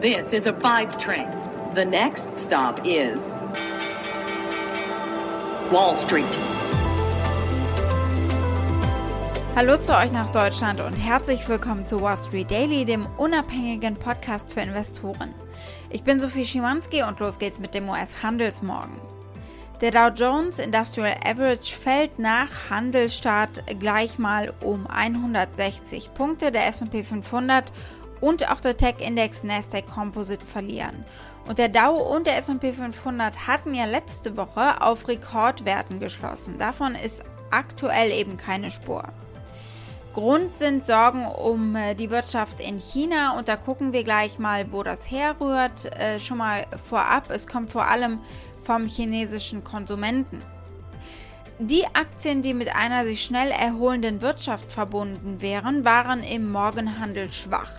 This is a five train. The next stop is Wall Street. Hallo zu euch nach Deutschland und herzlich willkommen zu Wall Street Daily, dem unabhängigen Podcast für Investoren. Ich bin Sophie Schimanski und los geht's mit dem US-Handelsmorgen. Der Dow Jones Industrial Average fällt nach Handelsstart gleich mal um 160 Punkte, der S&P 500 und auch der Tech-Index Nasdaq Composite verlieren. Und der Dow und der S&P 500 hatten ja letzte Woche auf Rekordwerten geschlossen. Davon ist aktuell eben keine Spur. Grund sind Sorgen um äh, die Wirtschaft in China und da gucken wir gleich mal, wo das herrührt. Äh, schon mal vorab, es kommt vor allem vom chinesischen Konsumenten. Die Aktien, die mit einer sich schnell erholenden Wirtschaft verbunden wären, waren im Morgenhandel schwach.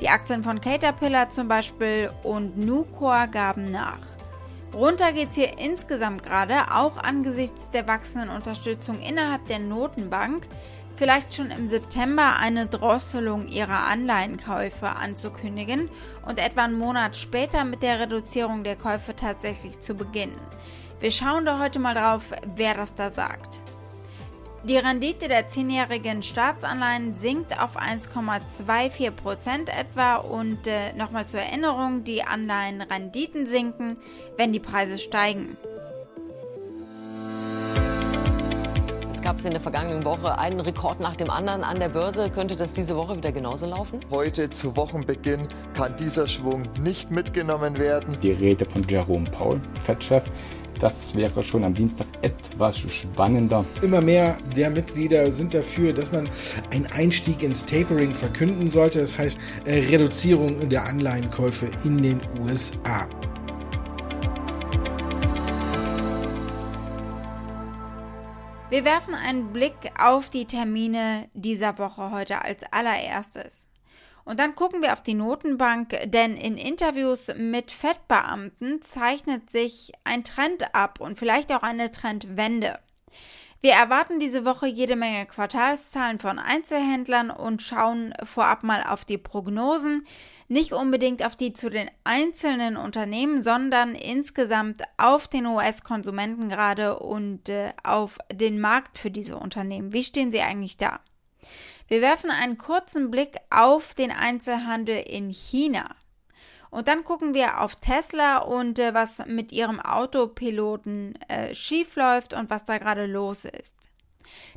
Die Aktien von Caterpillar zum Beispiel und Nucor gaben nach. Runter geht es hier insgesamt gerade, auch angesichts der wachsenden Unterstützung innerhalb der Notenbank, vielleicht schon im September eine Drosselung ihrer Anleihenkäufe anzukündigen und etwa einen Monat später mit der Reduzierung der Käufe tatsächlich zu beginnen. Wir schauen da heute mal drauf, wer das da sagt. Die Rendite der zehnjährigen Staatsanleihen sinkt auf 1,24 Prozent etwa und äh, nochmal zur Erinnerung, die Anleihenrenditen sinken, wenn die Preise steigen. Es gab es in der vergangenen Woche einen Rekord nach dem anderen an der Börse. Könnte das diese Woche wieder genauso laufen? Heute zu Wochenbeginn kann dieser Schwung nicht mitgenommen werden. Die Rede von Jerome Paul, Fettchef, das wäre schon am Dienstag etwas spannender. Immer mehr der Mitglieder sind dafür, dass man einen Einstieg ins Tapering verkünden sollte. Das heißt äh, Reduzierung der Anleihenkäufe in den USA. Wir werfen einen Blick auf die Termine dieser Woche heute als allererstes. Und dann gucken wir auf die Notenbank, denn in Interviews mit Fettbeamten zeichnet sich ein Trend ab und vielleicht auch eine Trendwende. Wir erwarten diese Woche jede Menge Quartalszahlen von Einzelhändlern und schauen vorab mal auf die Prognosen. Nicht unbedingt auf die zu den einzelnen Unternehmen, sondern insgesamt auf den US-Konsumenten gerade und äh, auf den Markt für diese Unternehmen. Wie stehen sie eigentlich da? Wir werfen einen kurzen Blick auf den Einzelhandel in China. Und dann gucken wir auf Tesla und äh, was mit ihrem Autopiloten äh, schiefläuft und was da gerade los ist.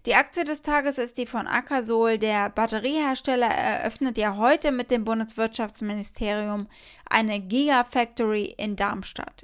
Die Aktie des Tages ist die von Akasol. Der Batteriehersteller eröffnet ja heute mit dem Bundeswirtschaftsministerium eine Gigafactory in Darmstadt.